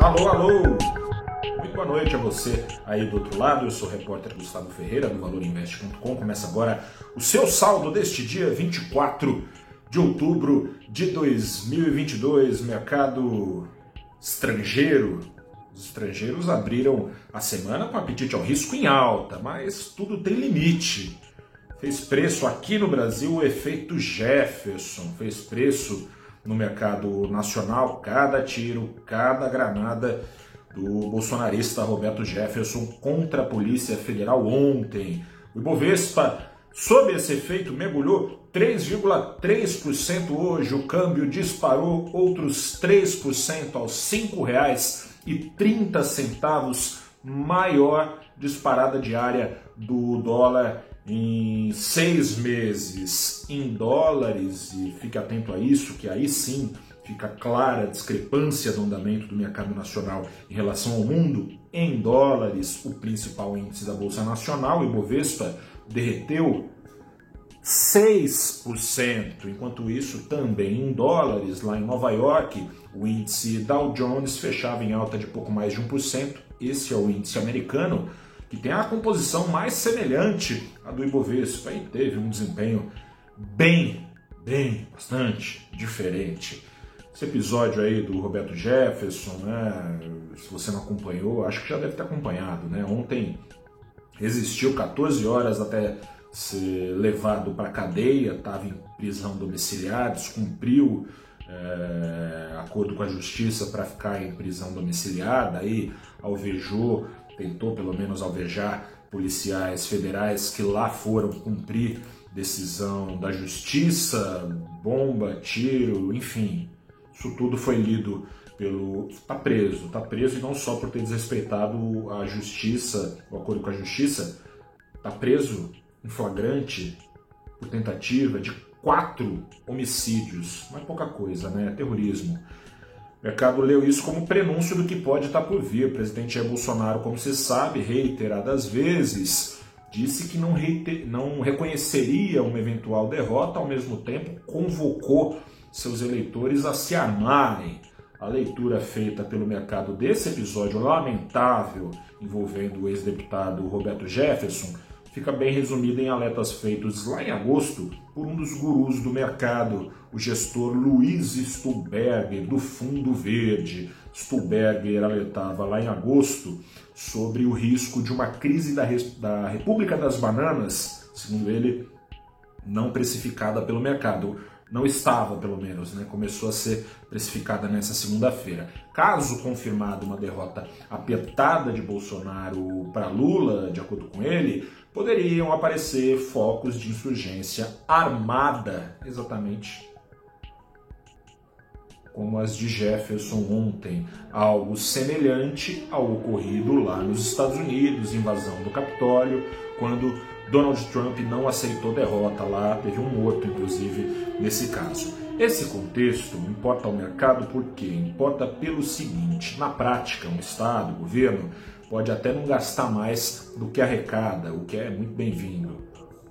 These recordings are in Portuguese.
Alô, alô! Muito boa noite a você aí do outro lado. Eu sou o repórter Gustavo Ferreira do ValorInvest.com. Começa agora o seu saldo deste dia 24 de outubro de 2022. Mercado estrangeiro. Os estrangeiros abriram a semana com apetite ao risco em alta, mas tudo tem limite. Fez preço aqui no Brasil o efeito Jefferson, fez preço no mercado nacional, cada tiro, cada granada do bolsonarista Roberto Jefferson contra a Polícia Federal ontem. O Ibovespa, sob esse efeito, mergulhou 3,3% hoje. O câmbio disparou outros 3% aos R$ 5,30, maior disparada diária do dólar em seis meses em dólares, e fique atento a isso, que aí sim fica clara a discrepância do andamento do mercado nacional em relação ao mundo, em dólares, o principal índice da Bolsa Nacional, o Ibovespa, derreteu 6%. Enquanto isso, também em dólares, lá em Nova York, o índice Dow Jones fechava em alta de pouco mais de 1%. Esse é o índice americano que tem a composição mais semelhante à do Ibovespa e teve um desempenho bem, bem, bastante diferente. Esse episódio aí do Roberto Jefferson, né, se você não acompanhou, acho que já deve ter acompanhado, né? Ontem existiu 14 horas até ser levado para cadeia, estava em prisão domiciliar, descumpriu é, acordo com a justiça para ficar em prisão domiciliar, daí alvejou tentou pelo menos alvejar policiais federais que lá foram cumprir decisão da justiça, bomba, tiro, enfim. Isso tudo foi lido pelo. Está preso, está preso e não só por ter desrespeitado a justiça, o acordo com a justiça, está preso em flagrante por tentativa de quatro homicídios. Não é pouca coisa, né? Terrorismo. Mercado leu isso como prenúncio do que pode estar por vir. O presidente Jair Bolsonaro, como se sabe, reiteradas vezes, disse que não, reiter... não reconheceria uma eventual derrota, ao mesmo tempo convocou seus eleitores a se armarem. A leitura feita pelo mercado desse episódio lamentável envolvendo o ex-deputado Roberto Jefferson fica bem resumida em alertas feitos lá em agosto por um dos gurus do mercado, o gestor Luiz Stuberger, do Fundo Verde. Stuberger alertava lá em agosto sobre o risco de uma crise da, da República das Bananas, segundo ele, não precificada pelo mercado não estava, pelo menos, né? começou a ser precificada nessa segunda-feira. Caso confirmada uma derrota apertada de Bolsonaro para Lula, de acordo com ele, poderiam aparecer focos de insurgência armada, exatamente como as de Jefferson ontem, algo semelhante ao ocorrido lá nos Estados Unidos, invasão do Capitólio, quando Donald Trump não aceitou derrota lá, teve um morto, inclusive, nesse caso. Esse contexto importa ao mercado porque importa pelo seguinte: na prática, um Estado, o governo, pode até não gastar mais do que arrecada, o que é muito bem-vindo.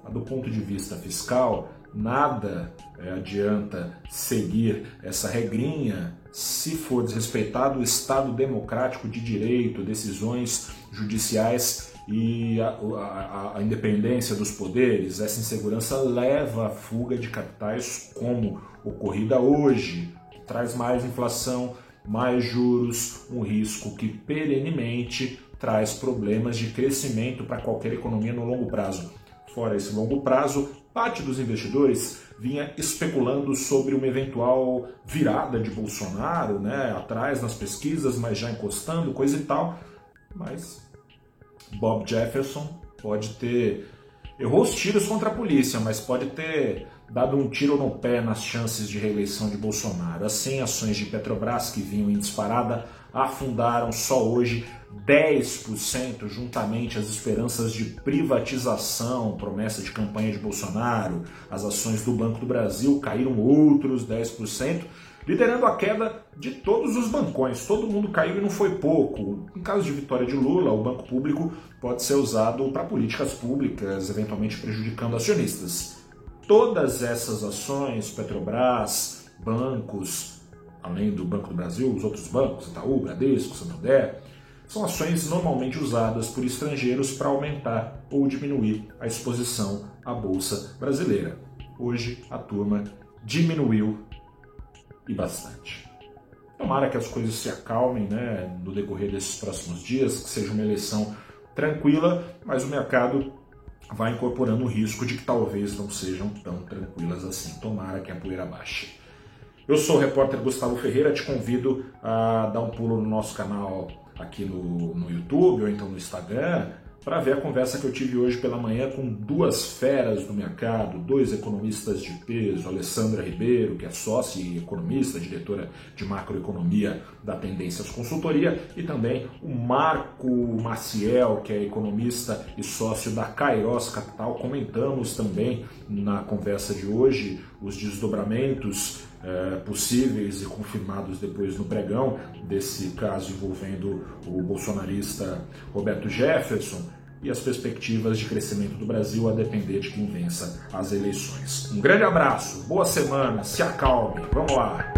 Do ponto de vista fiscal, nada é, adianta seguir essa regrinha se for desrespeitado o Estado democrático de direito, decisões judiciais e a, a, a, independência dos poderes, essa insegurança leva à fuga de capitais como ocorrida hoje, traz mais inflação, mais juros, um risco que perenemente traz problemas de crescimento para qualquer economia no longo prazo. Fora esse longo prazo, parte dos investidores vinha especulando sobre uma eventual virada de Bolsonaro, né, atrás nas pesquisas, mas já encostando, coisa e tal. Mas Bob Jefferson pode ter. Errou os tiros contra a polícia, mas pode ter dado um tiro no pé nas chances de reeleição de Bolsonaro. Assim, ações de Petrobras que vinham em disparada afundaram só hoje 10%, juntamente às esperanças de privatização, promessa de campanha de Bolsonaro. As ações do Banco do Brasil caíram outros 10% liderando a queda de todos os bancões. Todo mundo caiu e não foi pouco. Em caso de vitória de Lula, o banco público pode ser usado para políticas públicas, eventualmente prejudicando acionistas. Todas essas ações, Petrobras, bancos, além do Banco do Brasil, os outros bancos, Itaú, Bradesco, Santander, são ações normalmente usadas por estrangeiros para aumentar ou diminuir a exposição à bolsa brasileira. Hoje a turma diminuiu e bastante. Tomara que as coisas se acalmem né, no decorrer desses próximos dias, que seja uma eleição tranquila, mas o mercado vai incorporando o risco de que talvez não sejam tão tranquilas assim. Tomara que a poeira baixe. Eu sou o repórter Gustavo Ferreira, te convido a dar um pulo no nosso canal aqui no, no YouTube ou então no Instagram para ver a conversa que eu tive hoje pela manhã com duas feras do mercado, dois economistas de peso, Alessandra Ribeiro, que é sócia e economista, diretora de macroeconomia da Tendências Consultoria, e também o Marco Maciel, que é economista e sócio da Kairos Capital. Comentamos também na conversa de hoje os desdobramentos é, possíveis e confirmados depois no pregão desse caso envolvendo o bolsonarista Roberto Jefferson e as perspectivas de crescimento do Brasil a depender de quem vença as eleições. Um grande abraço, boa semana, se acalme, vamos lá!